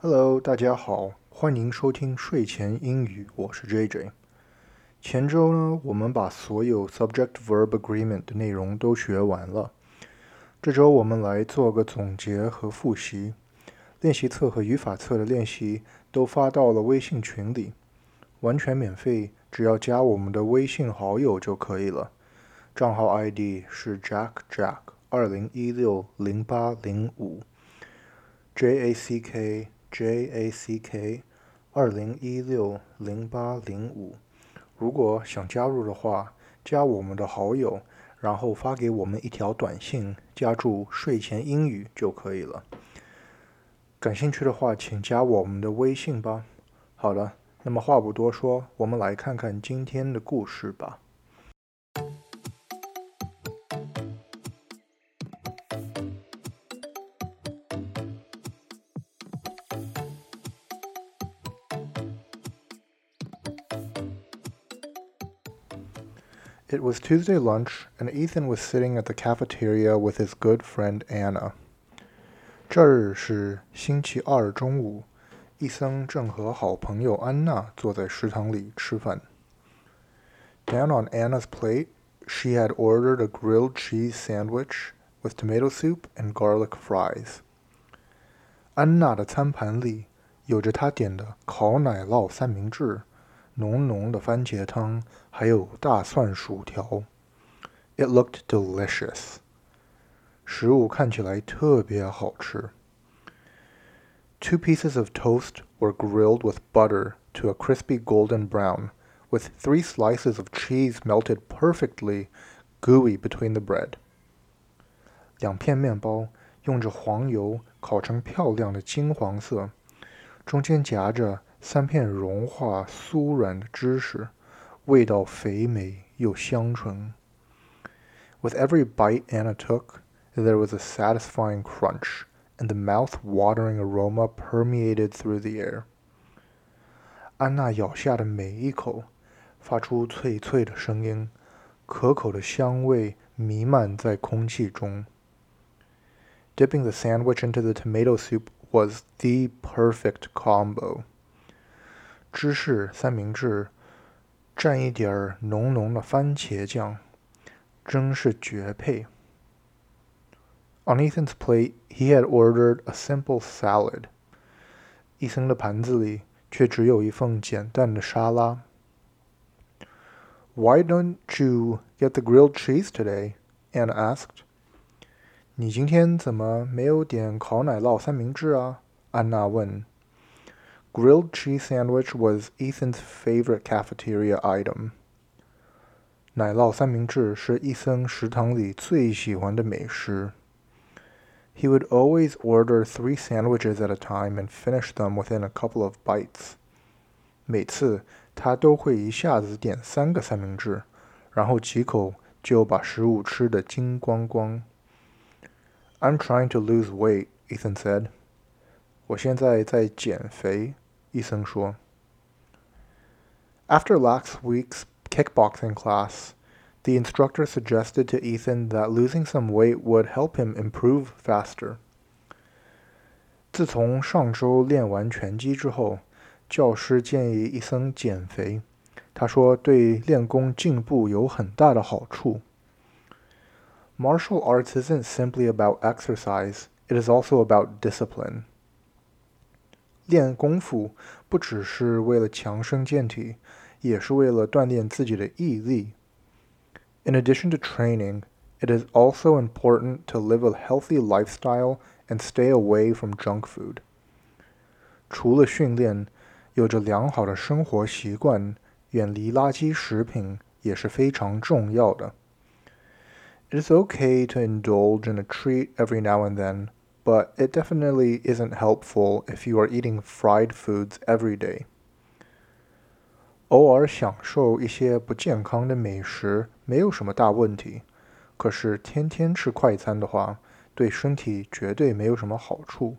Hello，大家好，欢迎收听睡前英语，我是 JJ。前周呢，我们把所有 subject-verb agreement 的内容都学完了。这周我们来做个总结和复习。练习册和语法册的练习都发到了微信群里，完全免费，只要加我们的微信好友就可以了。账号 ID 是 Jack Jack 二零一六零八零五，J A C K。J A C K，二零一六零八零五。如果想加入的话，加我们的好友，然后发给我们一条短信，加注“睡前英语”就可以了。感兴趣的话，请加我们的微信吧。好了，那么话不多说，我们来看看今天的故事吧。It was Tuesday lunch, and Ethan was sitting at the cafeteria with his good friend Anna. 这日是星期二中午，伊森正和好朋友安娜坐在食堂里吃饭。Down on Anna's plate, she had ordered a grilled cheese sandwich with tomato soup and garlic fries. 安娜的餐盘里有着她点的烤奶酪三明治。 浓浓的番茄汤，还有大蒜薯条。It looked delicious。食物看起来特别好吃。Two pieces of toast were grilled with butter to a crispy golden brown, with three slices of cheese melted perfectly gooey between the bread. 两片面包用着黄油烤成漂亮的金黄色，中间夹着 三片融化酥软的芝士，味道肥美又香醇。With every bite Anna took, there was a satisfying crunch, and the mouth-watering aroma permeated through the air. 安娜咬下的每一口，发出脆脆的声音，可口的香味弥漫在空气中。Dipping the sandwich into the tomato soup was the perfect combo. 芝士三明治蘸一点儿浓浓的番茄酱，真是绝配。On Ethan's plate, he had ordered a simple salad. 伊森的盘子里却只有一份简单的沙拉。Why don't you get the grilled cheese today? Anna asked. 你今天怎么没有点烤奶酪三明治啊？安娜问。 Grilled cheese sandwich was Ethan's favorite cafeteria item. 奶酪三明治是伊森食堂里最喜欢的美食。He would always order three sandwiches at a time and finish them within a couple of bites. 每次他都会一下子点三个三明治，然后几口就把食物吃得精光光。I'm trying to lose weight, Ethan said. 我现在在减肥， 医生说。After last week's kickboxing class, the instructor suggested to Ethan that losing some weight would help him improve faster. 自从上周练完拳击之后，教师建议伊森减肥。他说对练功进步有很大的好处。Martial arts isn't simply about exercise, it is also about discipline. 练功夫不只是为了强身健体，也是为了锻炼自己的毅力。In addition to training, it is also important to live a healthy lifestyle and stay away from junk food. 除了训练，有着良好的生活习惯，远离垃圾食品也是非常重要的。It is okay to indulge in a treat every now and then but it definitely isn't helpful if you are eating fried foods every day. 偶尔享受一些不健康的美食没有什么大问题，可是天天吃快餐的话，对身体绝对没有什么好处。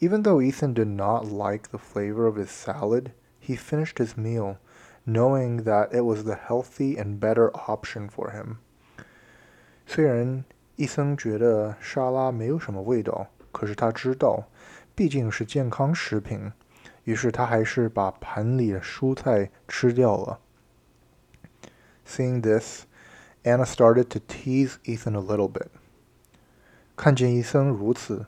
Even though Ethan did not like the flavor of his salad, he finished his meal, knowing that it was the healthy and better option for him. 虽然 伊森觉得沙拉没有什么味道，可是他知道， 毕竟是健康食品，于是他还是把盘里的蔬菜吃掉了。Seeing this, Anna started to tease Ethan a little bit. 看见伊森如此，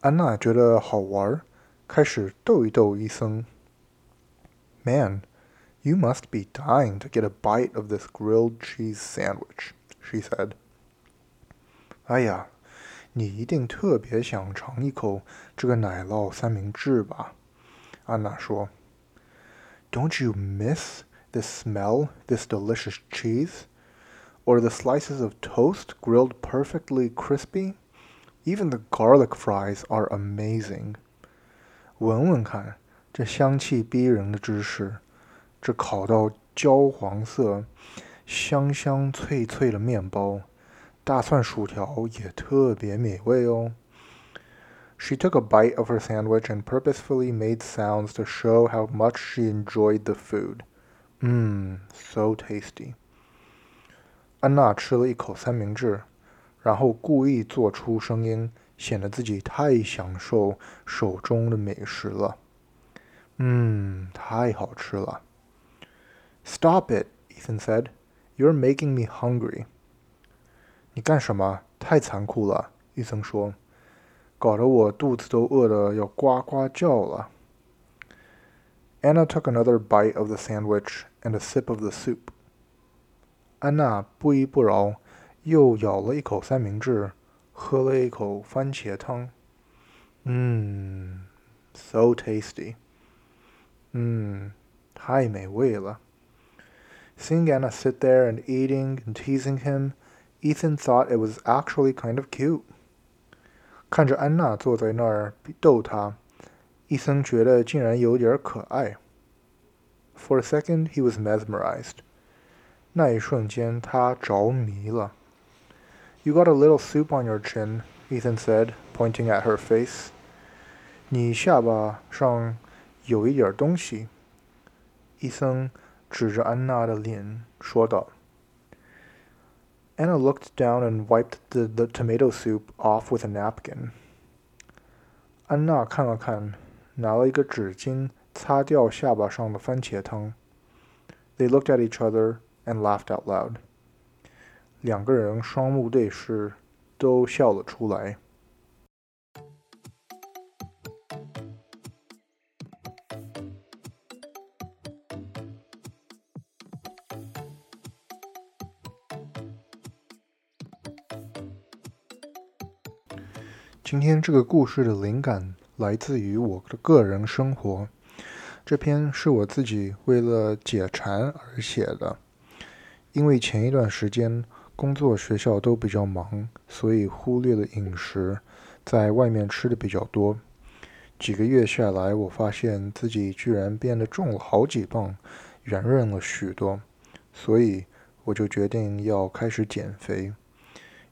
安娜觉得好玩，开始逗一逗伊森。Man, you must be dying to get a bite of this grilled cheese sandwich, she said. 哎呀，你一定特别想尝一口这个奶酪三明治吧？安娜说。Don't you miss this smell, this delicious cheese? Or the slices of toast grilled perfectly crispy? Even the garlic fries are amazing. 闻闻看，这香气逼人的芝士，这烤到焦黄色、香香脆脆的面包。 大蒜薯条也特别美味哦。She took a bite of her sandwich and purposefully made sounds to show how much she enjoyed the food. Mmm, so tasty. 安娜吃了一口三明治，然后故意做出声音，显得自己太享受手中的美食了。嗯，太好吃了。Stop it, Ethan said. You're making me hungry. 你干什么？太残酷了！”伊森说，“搞得我肚子都饿得要呱呱叫了。” Anna took another bite of the sandwich and a sip of the soup. 安娜不依不饶，又咬了一口三明治，喝了一口番茄汤。嗯，so tasty。嗯，太美味了。Seeing Anna sit there and eating and teasing him Ethan thought it was actually kind of cute. 看着安娜坐在那儿逗他，伊森觉得竟然有点可爱。For a second, he was mesmerized. 那一瞬间，他着迷了。You got a little soup on your chin, Ethan said, pointing at her face. 你下巴上有一点东西。伊森指着安娜的脸说道。 Anna looked down and wiped the, the tomato soup off with a napkin. 安娜看了看，拿了一个纸巾擦掉下巴上的番茄汤。They looked at each other and laughed out loud. 两个人双目对视，都笑了出来。 今天这个故事的灵感来自于我的个人生活。这篇是我自己为了解馋而写的，因为前一段时间工作、学校都比较忙，所以忽略了饮食，在外面吃的比较多。几个月下来，我发现自己居然变得重了好几磅，圆润了许多，所以我就决定要开始减肥。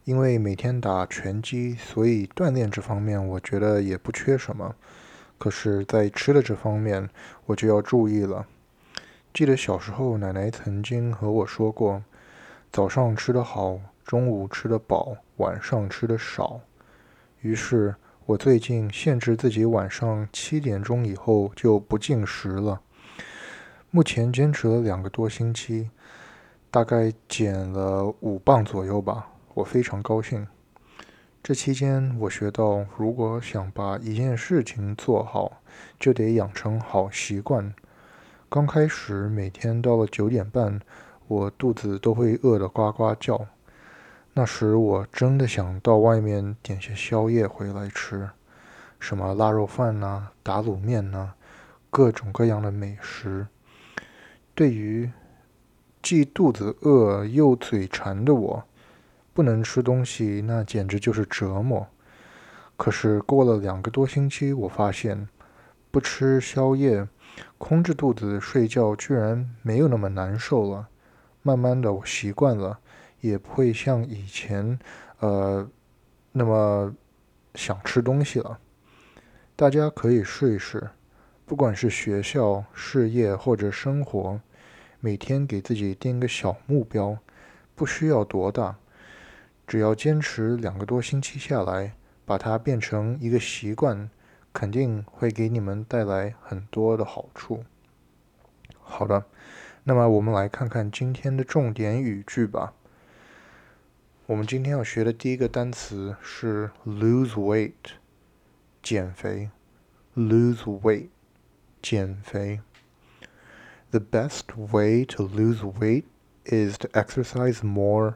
因为每天打拳击，所以锻炼这方面我觉得也不缺什么。可是，在吃的这方面，我就要注意了。记得小时候，奶奶曾经和我说过：早上吃得好，中午吃得饱，晚上吃得少。于是，我最近限制自己晚上七点钟以后就不进食了。目前坚持了两个多星期，大概减了五磅左右吧。我非常高兴。这期间，我学到，如果想把一件事情做好，就得养成好习惯。刚开始，每天到了九点半，我肚子都会饿得呱呱叫。那时，我真的想到外面点些宵夜回来吃，什么腊肉饭呐、打卤面呐，各种各样的美食。对于既肚子饿又嘴馋的我，不能吃东西，那简直就是折磨。可是过了两个多星期，我发现不吃宵夜，空着肚子睡觉居然没有那么难受了。慢慢的，我习惯了，也不会像以前，呃，那么想吃东西了。大家可以试一试，不管是学校、事业或者生活，每天给自己定个小目标，不需要多大。只要坚持两个多星期下来，把它变成一个习惯，肯定会给你们带来很多的好处。好的，那么我们来看看今天的重点语句吧。我们今天要学的第一个单词是 lose weight，减肥。lose weight，减肥。The best way to lose weight is to exercise more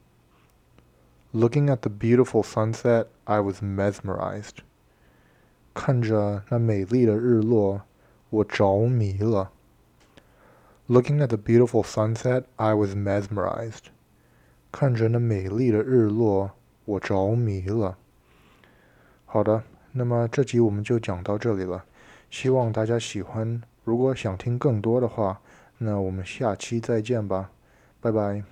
Looking at the beautiful sunset, I was mesmerized. 看着那美丽的日落，我着迷了。Looking at the beautiful sunset, I was mesmerized. 看着那美丽的日落，我着迷了。好的，那么这集我们就讲到这里了，希望大家喜欢。如果想听更多的话，那我们下期再见吧，拜拜。